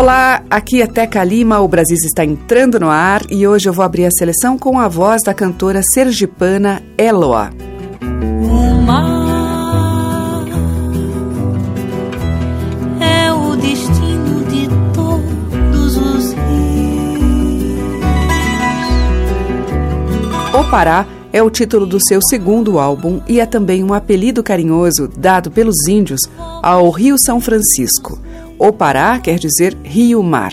Olá, aqui é Teca Lima, o Brasil está entrando no ar e hoje eu vou abrir a seleção com a voz da cantora sergipana Eloa. O mar é o destino de todos os rios. O Pará é o título do seu segundo álbum e é também um apelido carinhoso dado pelos índios ao Rio São Francisco. O Pará quer dizer rio-mar.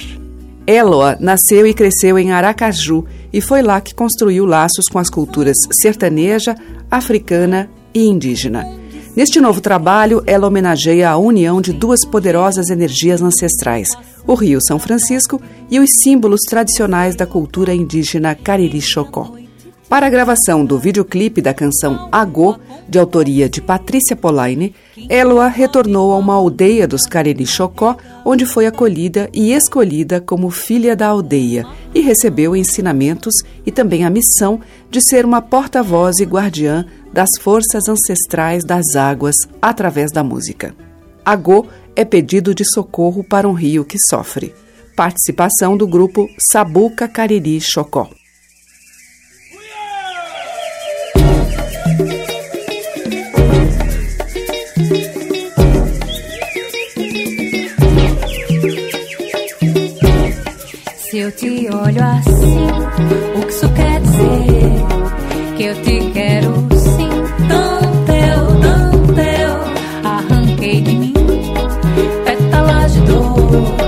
Eloa nasceu e cresceu em Aracaju e foi lá que construiu laços com as culturas sertaneja, africana e indígena. Neste novo trabalho, ela homenageia a união de duas poderosas energias ancestrais, o Rio São Francisco e os símbolos tradicionais da cultura indígena Cariri-Chocó. Para a gravação do videoclipe da canção Agô, de autoria de Patrícia Polaine, Eloa retornou a uma aldeia dos Cariri Chocó, onde foi acolhida e escolhida como filha da aldeia e recebeu ensinamentos e também a missão de ser uma porta-voz e guardiã das forças ancestrais das águas através da música. Agô é pedido de socorro para um rio que sofre. Participação do grupo Sabuca Cariri Chocó. Se eu te olho assim, o que isso quer dizer? Que eu te quero sim, tão teu, tão teu. Arranquei de mim pétalas de dor,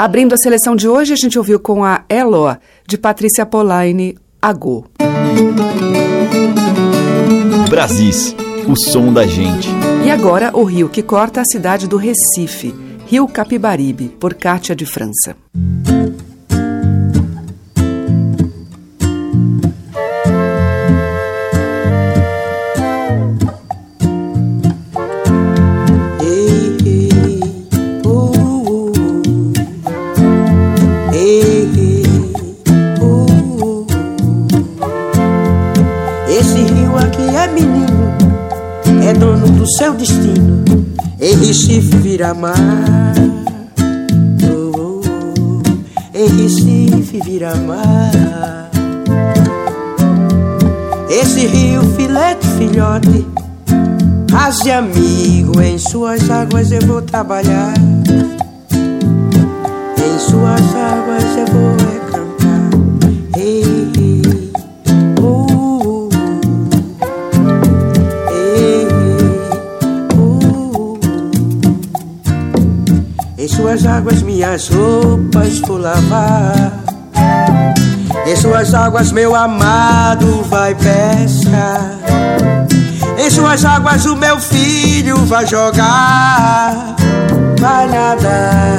Abrindo a seleção de hoje, a gente ouviu com a Eloa, de Patrícia Polaine, Agô. Brasis, o som da gente. E agora o rio que corta a cidade do Recife, Rio Capibaribe, por Cátia de França. Em Recife vira mar. Oh, oh, oh, em Recife vira mar. Esse rio filete filhote, Raze amigo, em suas águas eu vou trabalhar. Minhas roupas vou lavar. Em suas águas meu amado vai pescar. Em suas águas o meu filho vai jogar, vai nadar.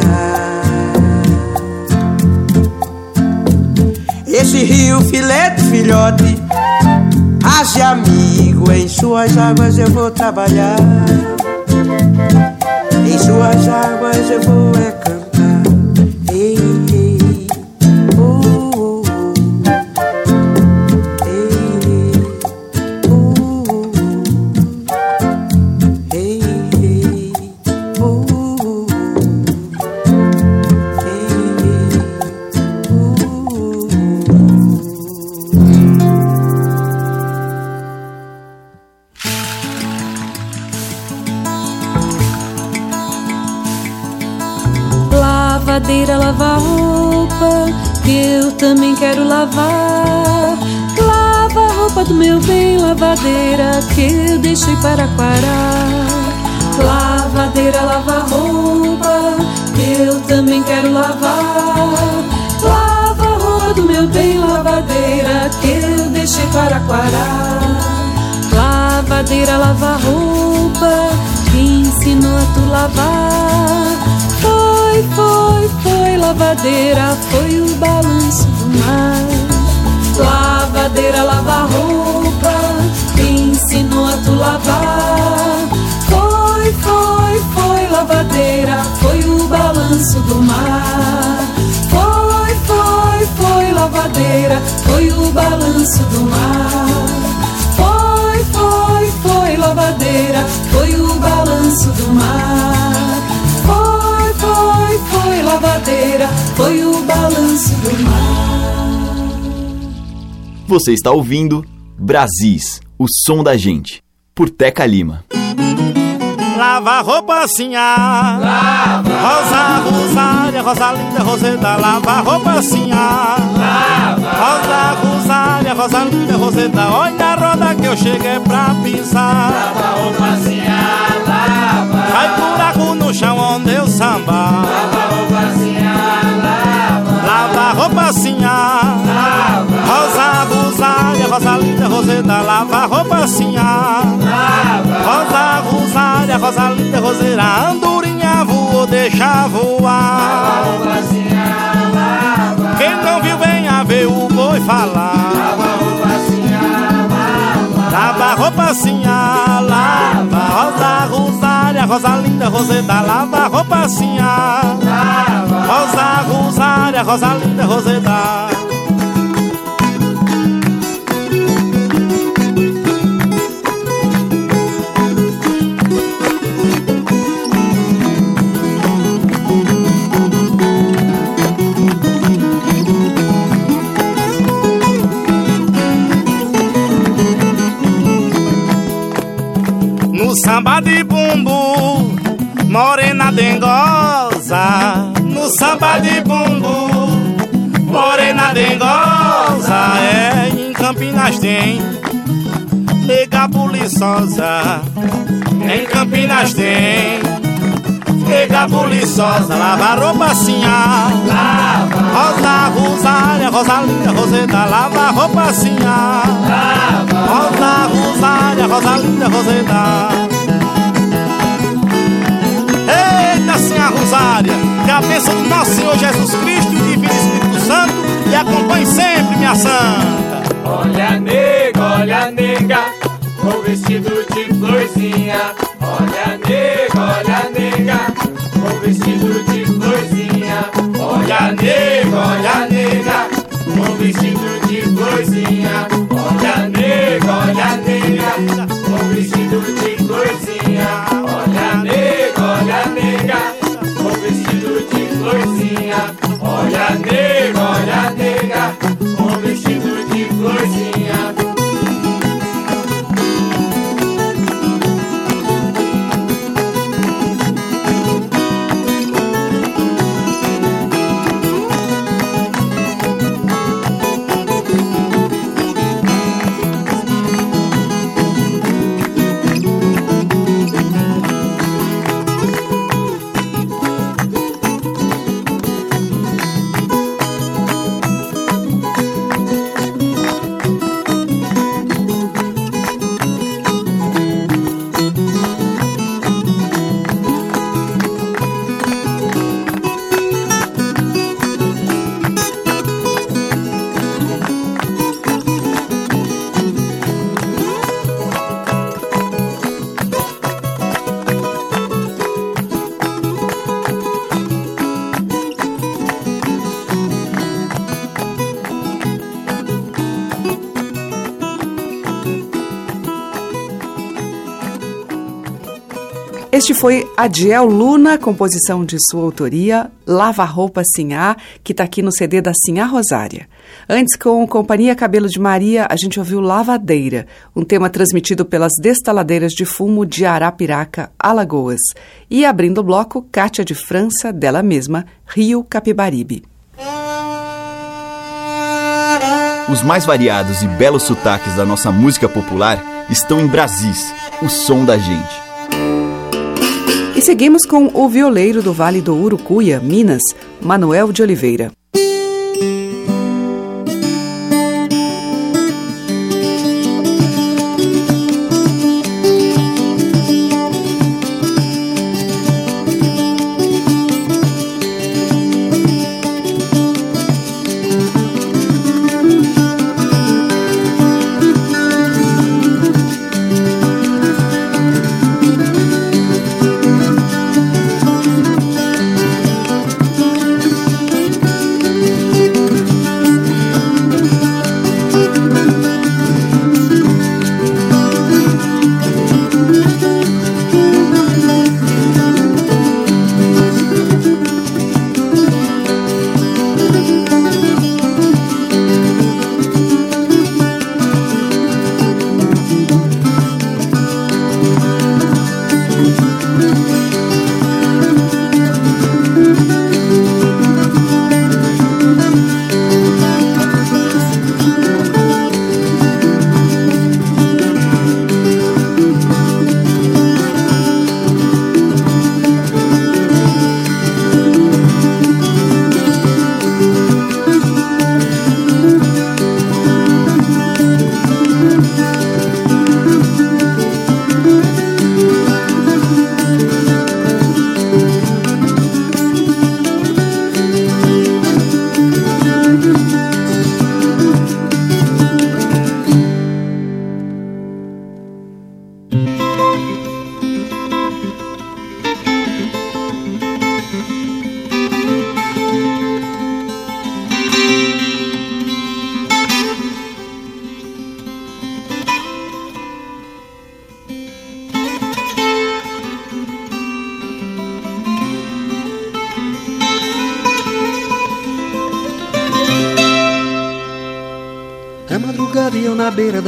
Esse rio filete filhote, haja amigo, em suas águas eu vou trabalhar. Em suas águas eu vou é lavar. Lava a roupa do meu bem, lavadeira, que eu deixei para quarar. Lavadeira lavar roupa, eu também quero lavar. Lava a roupa do meu bem, lavadeira, que eu deixei para quarar. Lavadeira lavar roupa, que ensinou a tu lavar foi, foi, foi lavadeira, foi o balanço do mar. Lavadeira, lava roupa, ensinou a tu lavar. Foi, foi, foi lavadeira, foi o balanço do mar. Foi, foi, foi lavadeira, foi o balanço do mar. Foi, foi, foi lavadeira, foi o balanço do mar foi, foi lavadeira, foi o balanço do mar. Você está ouvindo Brasis, o som da gente, por Teca Lima. Lava roupa assim, ah. Lava. Rosa, Rosália, Rosalinda, Roseta. Lava roupa assim, ah. Lava. Rosa, Rosália, Rosalinda, Roseta. Olha a roda que eu cheguei pra pisar. Lava roupa assim, ah. Lava. Faz buraco no chão onde eu samba. Lava roupa assim, ah. Lava. Lava roupa Lava. Rosa, Rosália, Rosalinda, Roseta. Lava roupa. Lava. Rosa, Rosália, Rosalinda, Roseira, andorinha voou, deixa voar. Quem não viu, venha ver o boi falar. Lava. Roupa assim, ah, lava. Rosa, Rosália, Rosalinda, Roseta, lava roupa assim, ah. Lava. Rosa, Rosália, Rosalinda, Roseta. Samba de bumbu, morena dengosa. No samba de bumbu, morena dengosa. É, em Campinas tem nega buliçosa. Em Campinas tem nega buliçosa, lava roupa assim, lava. Rosa, Rosália, Rosalinda, Roseta, lava roupa assim, lava. Rosa, Rosália, Rosalinda, Roseta. Eita, Senhora Rosália, que a bênção do nosso Senhor Jesus Cristo e o Divino Espírito Santo e acompanhe sempre, minha santa. Olha, nega, olha, nega, com vestido de florzinha. Olha, nega, olha, nega, vestido de florzinha. Olha, nega, olha, nega, com vestido de florzinha. Olha, nega, olha, nega, com vestido de Este foi Adiel Luna, composição de sua autoria, Lava Roupa Sinhá, que está aqui no CD da Sinhá Rosária. Antes, com Companhia Cabelo de Maria, a gente ouviu Lavadeira, um tema transmitido pelas destaladeiras de fumo de Arapiraca, Alagoas. E abrindo o bloco, Cátia de França, dela mesma, Rio Capibaribe. Os mais variados e belos sotaques da nossa música popular estão em Brasis, o som da gente. Seguimos com o violeiro do Vale do Urucuia, Minas, Manuel de Oliveira.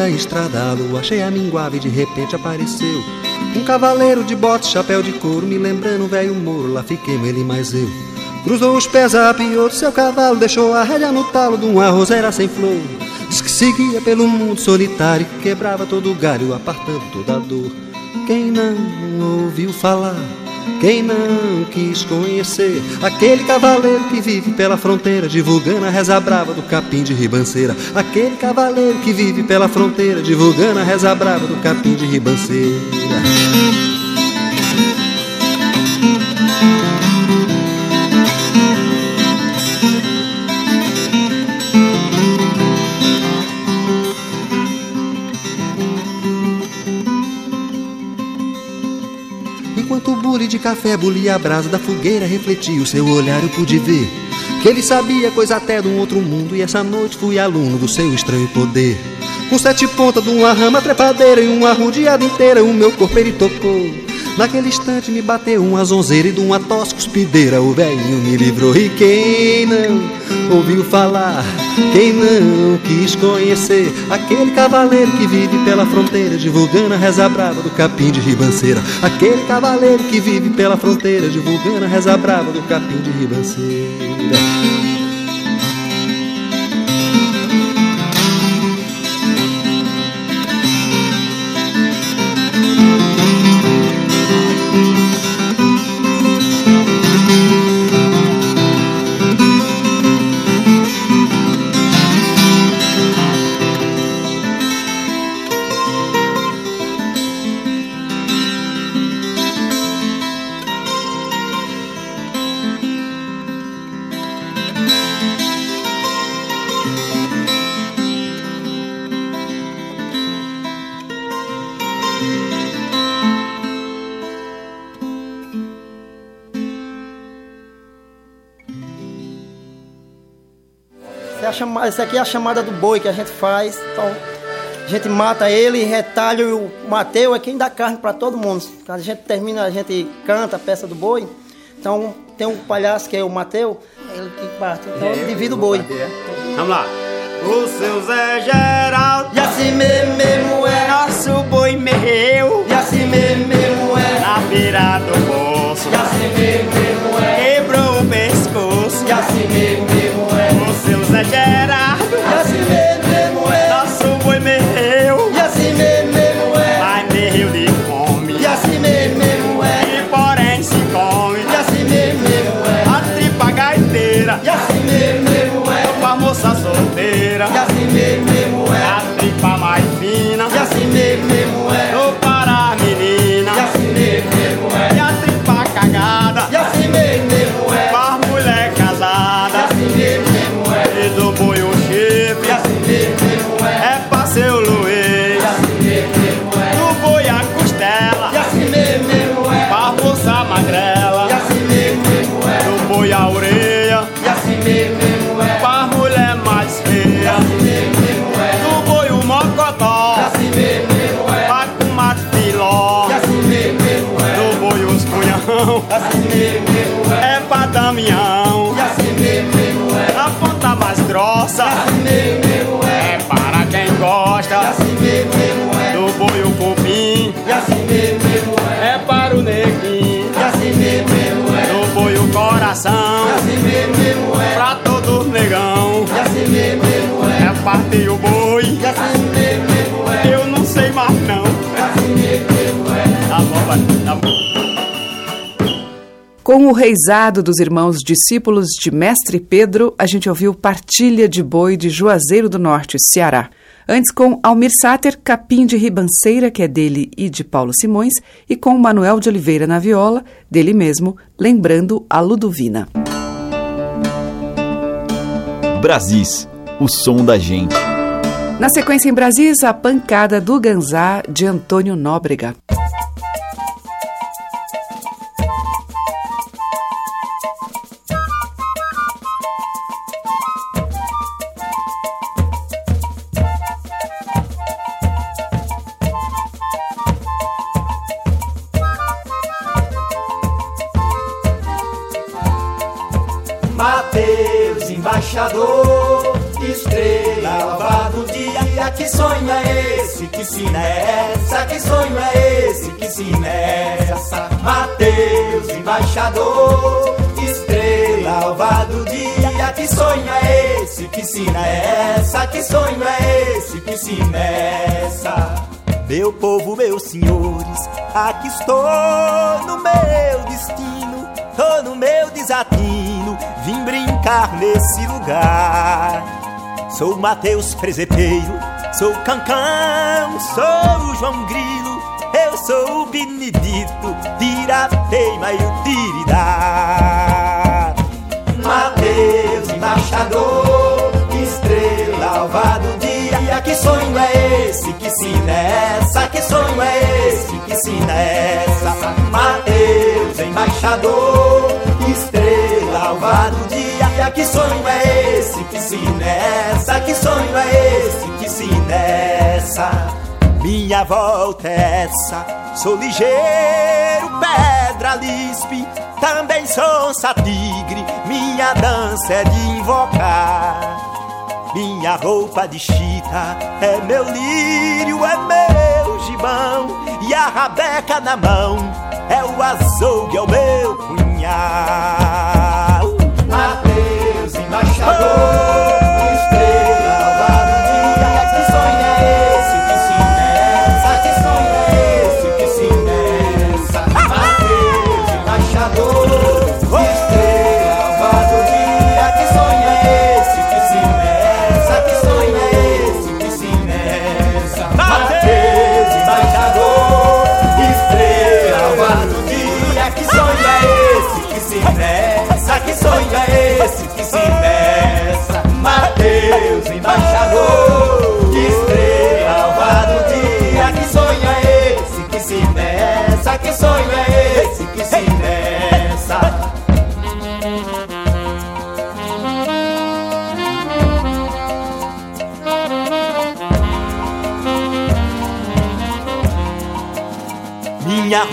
Da estrada, a lua cheia minguava e de repente apareceu um cavaleiro de botas, chapéu de couro, me lembrando velho moro, lá fiquei ele mais eu. Cruzou os pés, apiou do seu cavalo, deixou a rédea no talo de uma roseira sem flor. Diz que seguia pelo mundo solitário, quebrava todo o galho, apartando toda a dor. Quem não ouviu falar Quem não quis conhecer aquele cavaleiro que vive pela fronteira, divulgando a reza brava do capim de ribanceira? Aquele cavaleiro que vive pela fronteira, divulgando a reza brava do capim de ribanceira. Café, bulia a brasa da fogueira, refletia o seu olhar, eu pude ver que ele sabia coisa até de um outro mundo. E essa noite fui aluno do seu estranho poder. Com sete pontas de uma rama trepadeira e uma rodeada inteira, o meu corpo ele tocou. Naquele instante me bateu uma zonzeira e de uma tosse cuspideira O velhinho me livrou. E quem não ouviu falar Quem não quis conhecer Aquele cavaleiro que vive pela fronteira Divulgando a reza brava do capim de ribanceira. Aquele cavaleiro que vive pela fronteira Divulgando a reza brava do capim de ribanceira essa aqui é a chamada do boi que a gente faz. Então, a gente mata ele, retalha o Mateu é quem dá carne para todo mundo. Quando a gente termina, a gente canta a peça do boi. Então, tem um palhaço que é o Mateu, é ele que parte. Então, é, divide o boi. É. Vamos lá. O seu Zé Geraldo E assim mesmo é Nosso boi meu E assim mesmo é Na beira do poço E assim mesmo é Quebrou o pescoço E assim mesmo é O É partir o boi. Eu não sei mais não. Tá bom, tá bom. Com o reizado dos irmãos discípulos de Mestre Pedro, a gente ouviu Partilha de Boi de Juazeiro do Norte, Ceará. Antes com Almir Sater, Capim de Ribanceira, que é dele e de Paulo Simões, e com Manuel de Oliveira na viola, dele mesmo, lembrando a Ludovina. Brasis, o som da gente. Na sequência em Brasis, a pancada do Ganzá de Antônio Nóbrega. Esse? Que sina é essa? Que sonho é esse? Que sina é essa? Mateus, embaixador, estrela alva do dia. Que sonho é esse? Que sina é essa? Que sonho é esse? Que sina é essa? Meu povo, meus senhores, aqui estou no meu destino, tô no meu desatino, vim brincar nesse lugar. Sou Mateus Presepeiro, sou Cancão, sou João Grilo, eu sou o Benedito, Tirateima e o Tiridá. Mateus, embaixador, estrela alva do dia, que sonho é esse? Que sina é essa? Que sonho é esse? Que sina é essa? Mateus, embaixador, alva do dia, que sonho é esse? Que sina é essa? Que sonho é esse? Que sina é essa? Minha volta é essa, sou ligeiro, pedra lispe, também sou satigre, minha dança é de invocar. Minha roupa de chita é meu lírio, é meu gibão, e a rabeca na mão é o açougue, é o meu punhal.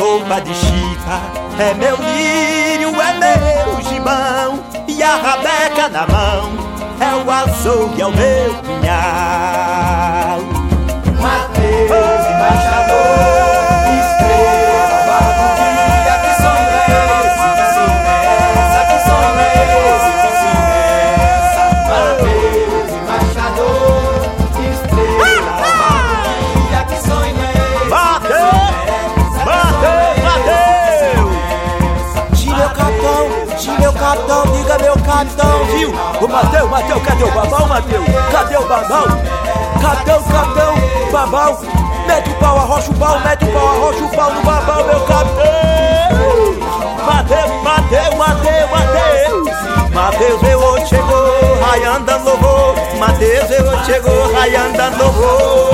Roupa de chita é meu lírio, é meu gibão. E a rabeca na mão. É o açougue, é o meu punhal Mateus, embaixador, capitão, viu? Ô Mateus, Mateus, cadê o babão, Mateus? Cadê o babão? Capitão, capitão, babão. Mete o pau, arrocha o pau, mete o pau, arrocha o pau no babão, meu capitão. Mateus, Mateus, Mateus, Mateus. Mateus, eu hoje chegou, raiando louvor. Mateus, eu hoje chegou, raiando louvor.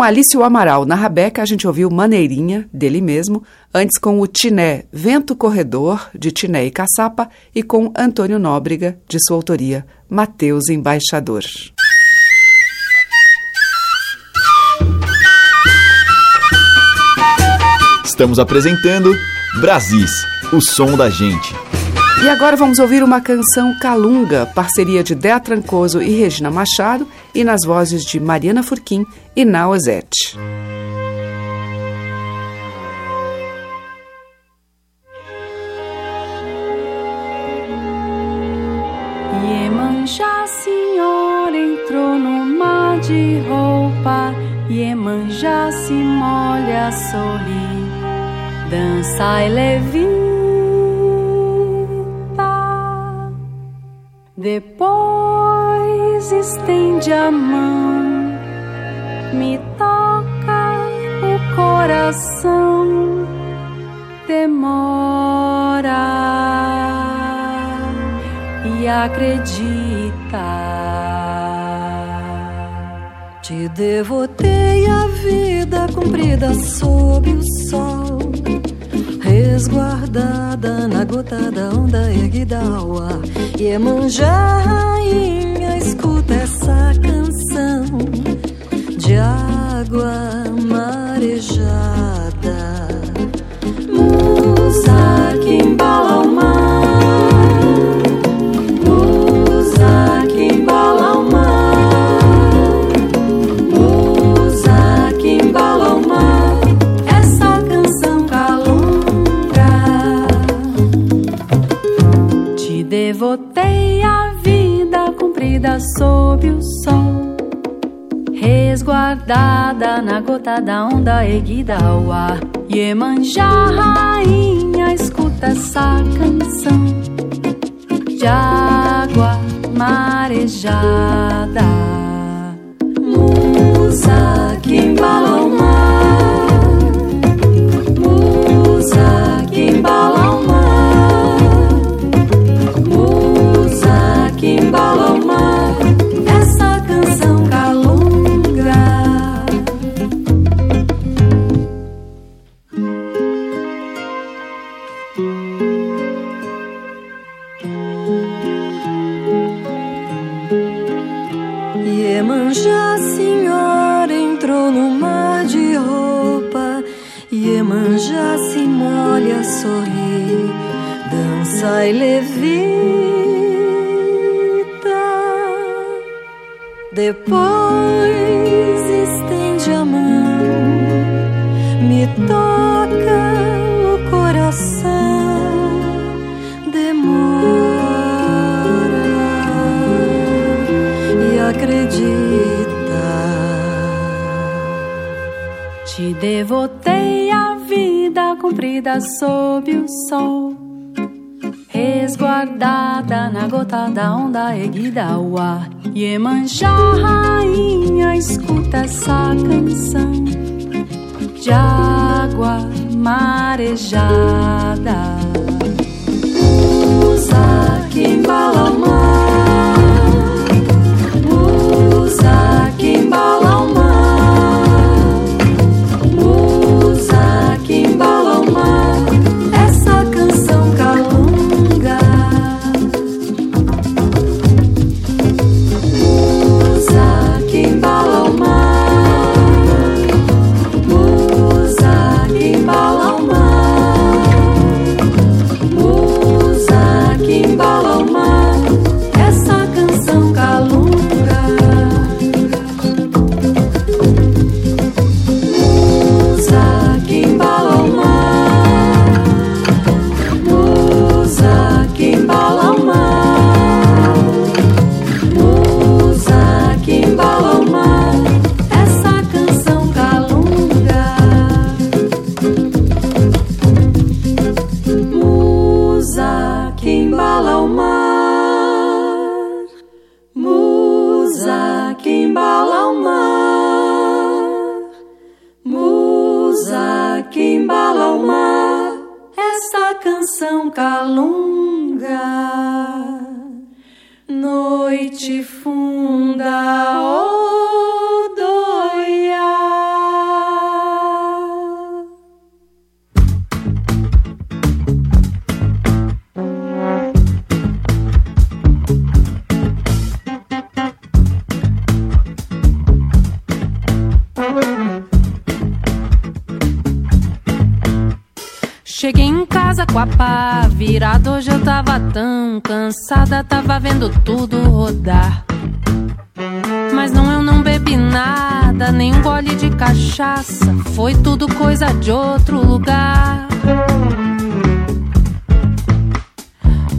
Com Alício Amaral na Rabeca, a gente ouviu Maneirinha, dele mesmo, antes com o Tiné Vento Corredor, de Tiné e Caçapa, e com Antônio Nóbrega, de sua autoria, Mateus Embaixador. Estamos apresentando Brasis, o som da gente. E agora vamos ouvir uma canção Calunga, parceria de Dea Trancoso e Regina Machado, e nas vozes de Mariana Furquim e Naozete. Iemanjá, senhora, entrou no mar de roupa. Iemanjá se molha, sorri, dança e levita. Depois estende a mão, me toca o coração, demora e acredita. Te devotei a vida comprida sob o sol resguardada na gota da onda erguida ao ar. Iemanjá, rainha, escuta essa canção de água marejada. Comprida sob o sol, resguardada na gota da onda erguida ao ar. Iemanjá, rainha, escuta essa canção de água marejada. Musa que embala Depois estende a mão, me toca o coração, demora e acredita. Te devotei a vida comprida sob o sol, resguardada na gota da onda erguida ao ar. Iemanjá, rainha, escuta essa canção de água marejada. Musa que embala o mar, musa que embala o mar,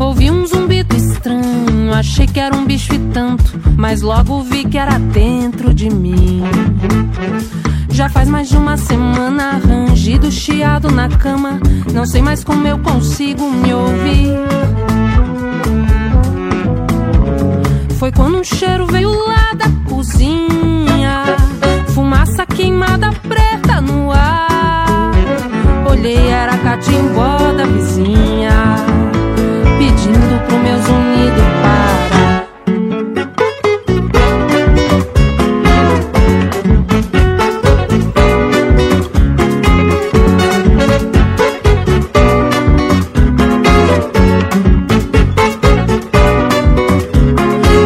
Ouvi um zumbido estranho, achei que era um bicho e tanto, mas logo vi que era dentro de mim. Já faz mais de uma semana, rangido, chiado na cama. Não sei mais como eu consigo me ouvir. Foi quando um cheiro veio lá da cozinha. Fumaça queimada preta no ar. Olhei, era catimbó da vizinha. Pro meus unidos parar.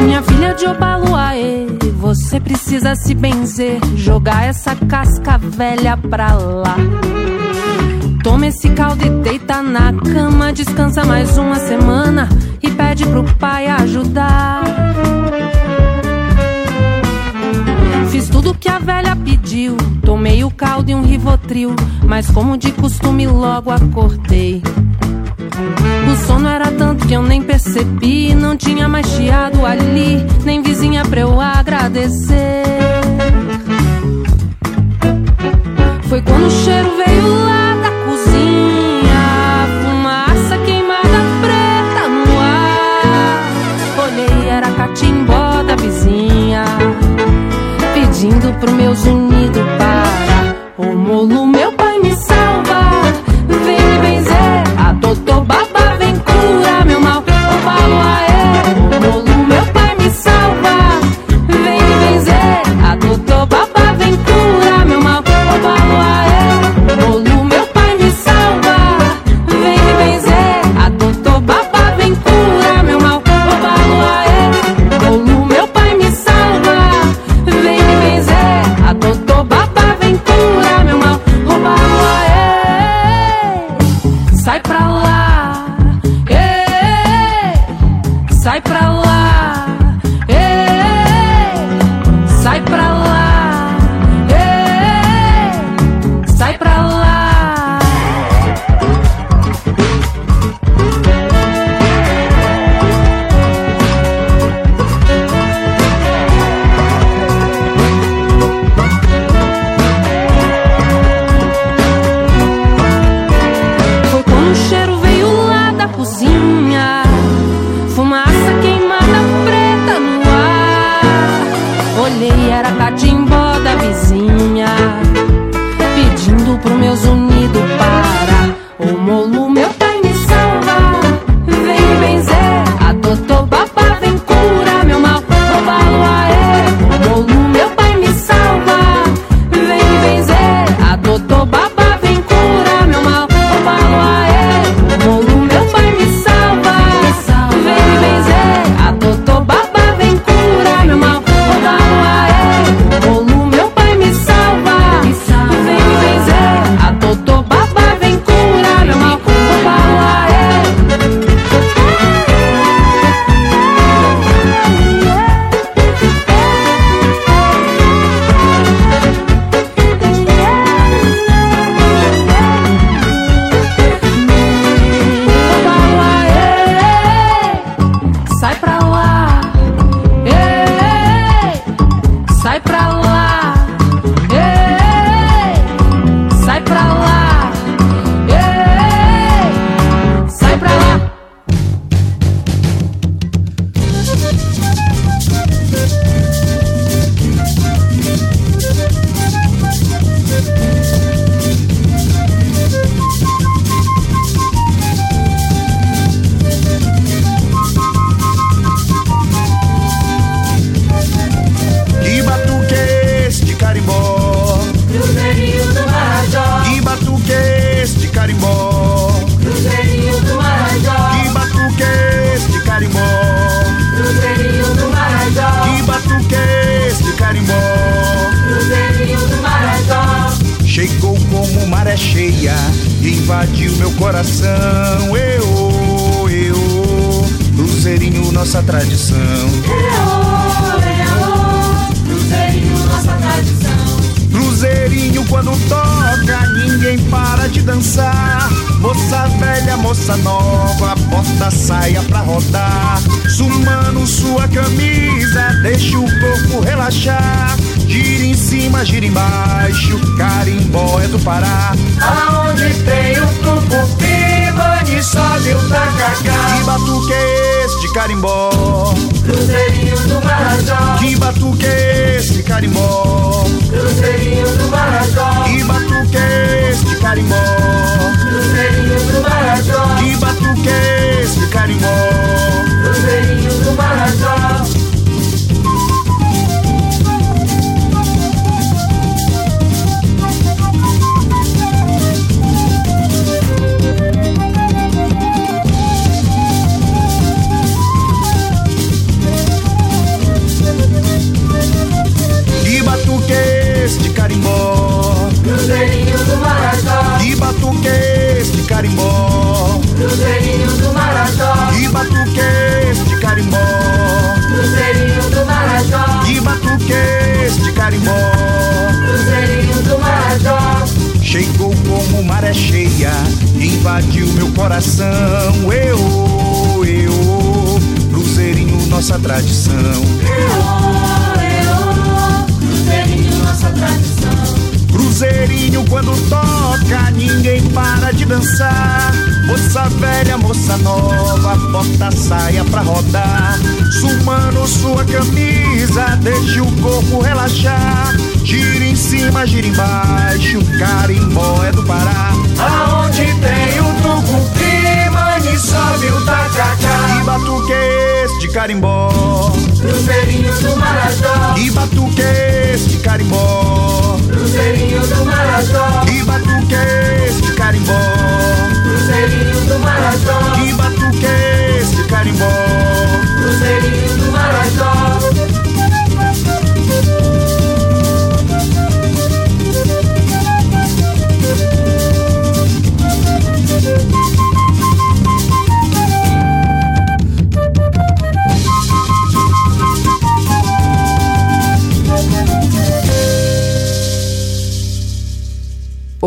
Minha filha de Obaluaê, você precisa se benzer, jogar essa casca velha pra lá. Toma esse caldo e deita na cama, descansa mais uma semana pede pro pai ajudar. Fiz tudo que a velha pediu, tomei o caldo e um rivotril, mas como de costume logo acordei. O sono era tanto que eu nem percebi. Não tinha mais chiado ali, nem vizinha pra eu agradecer. Foi quando o cheiro veio Pedindo pro meus unidos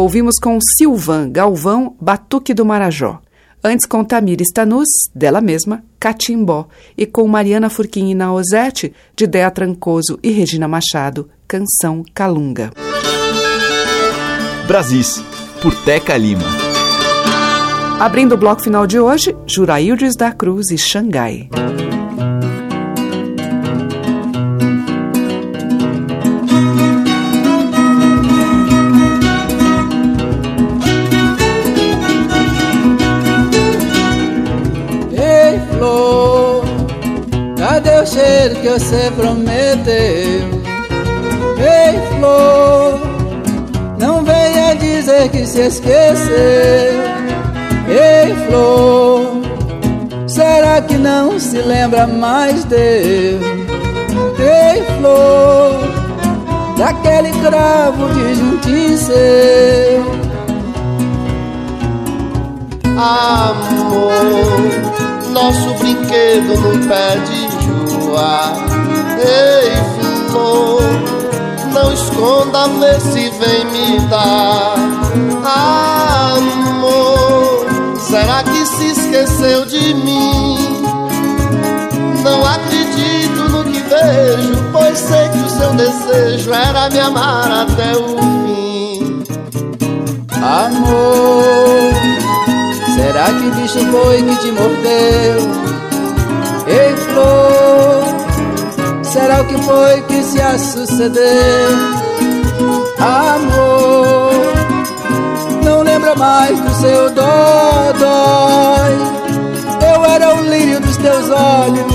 Ouvimos com Silvan Galvão, Batuque do Marajó. Antes com Tamir Stanus, dela mesma, Catimbó. E com Mariana Furquim e Naozete, de Dea Trancoso e Regina Machado, Canção Calunga. Brasis, por Teca Lima. Abrindo o bloco final de hoje, Juraildes da Cruz e Xangai. Cheiro que você prometeu? Ei, flor, não venha dizer que se esqueceu. Ei, flor, será que não se lembra mais dele? Ei, flor, daquele cravo de seu. Amor, nosso brinquedo no pé joá. Ei, flor, não esconda, vê se vem me dar. Amor, será que se esqueceu de mim? Não acredito no que vejo, pois sei que o seu desejo era me amar até o fim. Amor, será que bicho foi que te mordeu? Ei, flor, será o que foi que se a sucedeu? Amor, não lembra mais do seu dodói. Eu era o lírio dos teus olhos,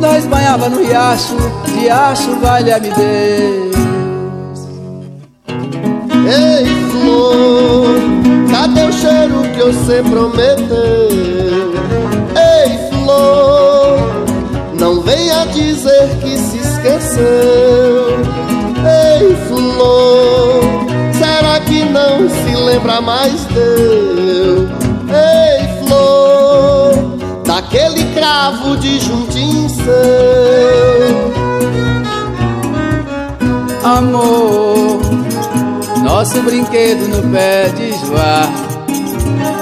nós banhava no riacho, riacho valha-me Deus. Ei, flor, cadê o cheiro que você prometeu? Ei, flor, dizer que se esqueceu. Ei, flor, será que não se lembra mais deu. Ei, flor, daquele cravo de juntim seu. Amor, nosso brinquedo no pé de joá.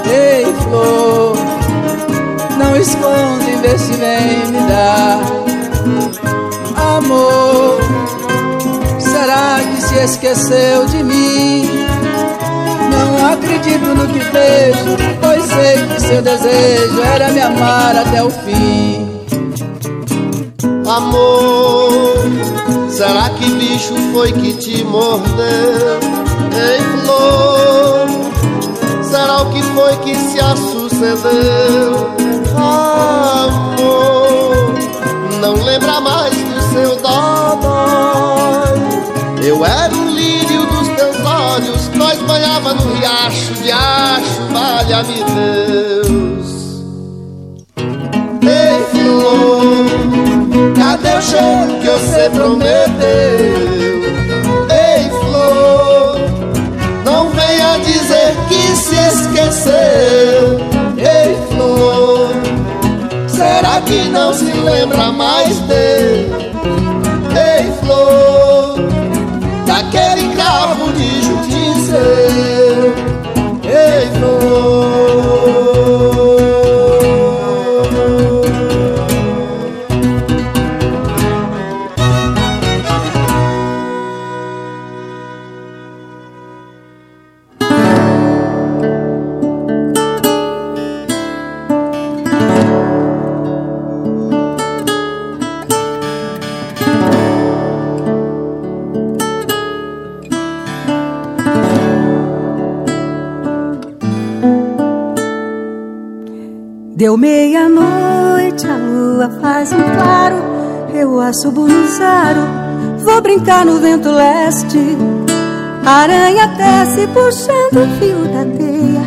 Ei, flor, não esconde, vê se vem me dar. Amor, será que se esqueceu de mim? Não acredito no que vejo, pois sei que seu desejo era me amar até o fim. Amor, será que bicho foi que te mordeu? Ei, flor, será o que foi que se sucedeu? Amor, não lembra mais do seu dodói. Eu era o lírio dos teus olhos, nós banhava no riacho de acho, valha-me Deus. Ei, flor, cadê o cheiro que você prometeu? Ei, flor, não venha dizer que se esqueceu. Ei, flor, será que não se lembra mais brincar no vento leste. Aranha desce puxando o fio da teia,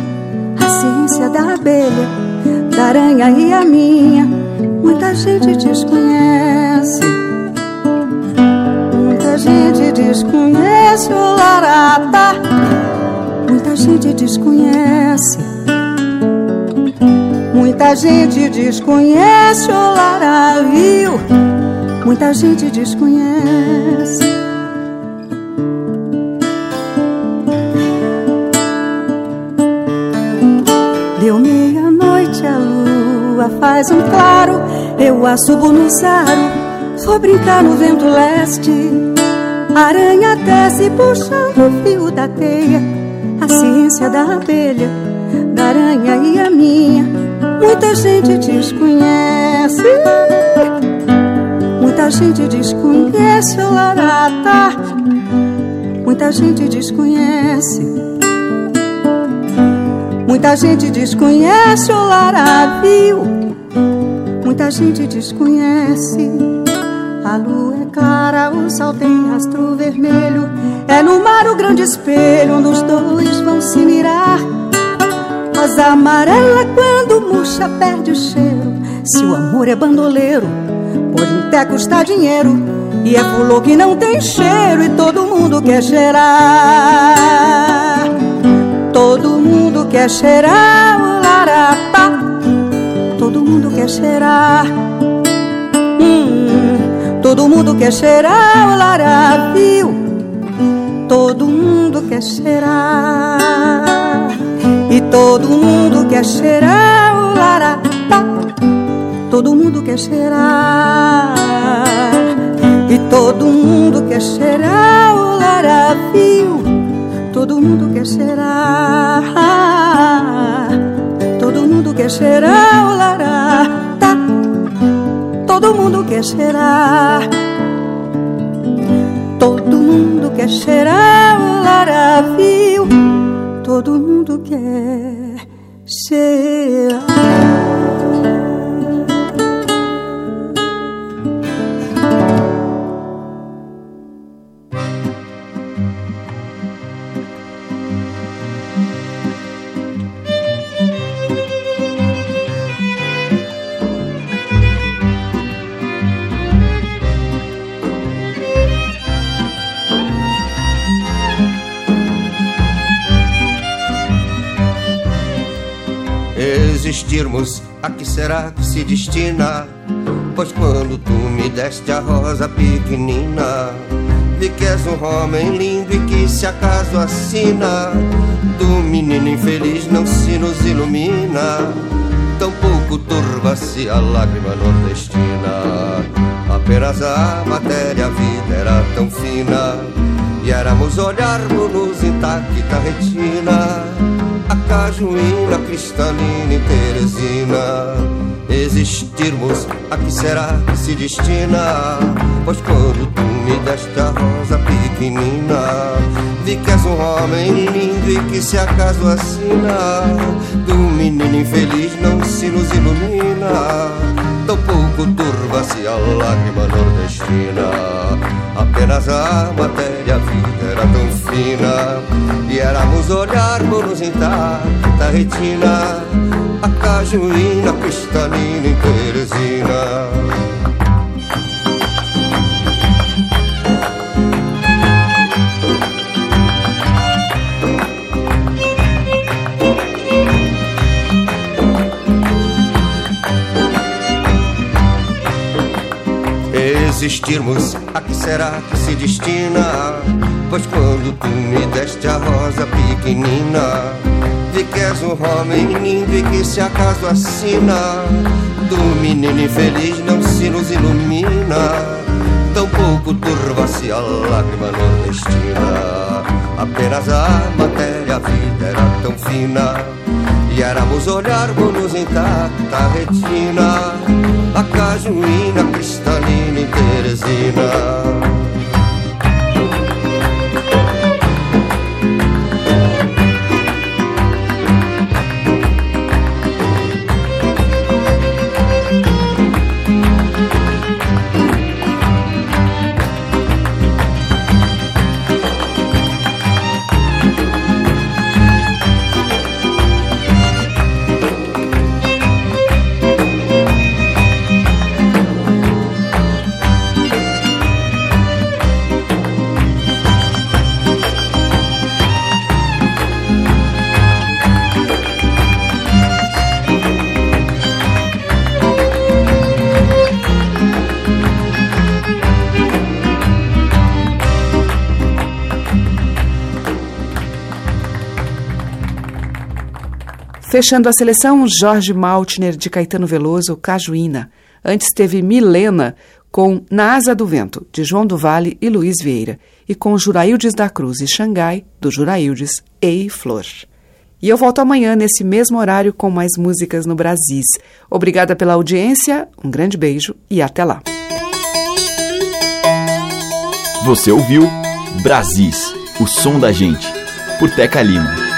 a ciência da abelha, da aranha e a minha, muita gente desconhece. Muita gente desconhece o larata, muita gente desconhece. Muita gente desconhece o laravio, muita gente desconhece. Faz um claro, eu assobo no zaro, vou brincar no vento leste. A aranha desce puxando o fio da teia, a ciência da abelha, da aranha e a minha muita gente desconhece. Muita gente desconhece o larata. Muita gente desconhece. Muita gente desconhece o laravio. Muita gente desconhece. A lua é clara, o sol tem rastro vermelho. É no mar o grande espelho onde os dois vão se mirar. Rosa amarela quando murcha perde o cheiro Se o amor é bandoleiro Pode até custar dinheiro E é flor que não tem cheiro E todo mundo quer cheirar Todo mundo quer cheirar o larapá mundo quer cheirar. Hum, Todo mundo quer cheirar o laravio Todo mundo quer cheirar. E todo mundo quer cheirar o laratá Todo mundo quer cheirar. E todo mundo quer cheirar o laravio Todo mundo quer cheirar quer cheirar o laratá Todo mundo quer cheirar Todo mundo quer cheirar o laravio todo mundo quer cheirar. Existirmos, a que será que se destina? Pois quando tu me deste a rosa pequenina, vi que és um homem lindo e que se acaso assina, do menino infeliz não se nos ilumina, tampouco turva-se a lágrima nordestina. Apenas a matéria, a vida era tão fina, e éramos olharmos-nos intacta retina a cajuína cristalina em Teresina. Existirmos, a que será que se destina? Pois quando tu me deste a rosa pequenina, vi que és um homem lindo e que se acaso assina, do menino infeliz não se nos ilumina, tão pouco turva-se a lágrima nordestina. Apenas a matéria, a vida era tão fina. E éramos olharmos intacta retina. A cajuína cristalina em Teresina existirmos, a que será que se destina? Pois quando tu me deste a rosa pequenina, vi que és um homem lindo e que se acaso assina, do menino infeliz não se nos ilumina, tampouco turva-se a lágrima nordestina. Apenas a matéria, a vida era tão fina, e éramos olharmos intacta retina a cajuína cristalina em Teresina. Fechando a seleção, Jorge Maltner de Caetano Veloso, Cajuína. Antes teve Milena com Na Asa do Vento, de João do Vale e Luiz Vieira, e com Juraildes da Cruz e Xangai, do Juraildes, Ei Flor. E eu volto amanhã nesse mesmo horário com mais músicas no Brasis. Obrigada pela audiência, um grande beijo e até lá. Você ouviu Brasis, o som da gente, por Teca Lima.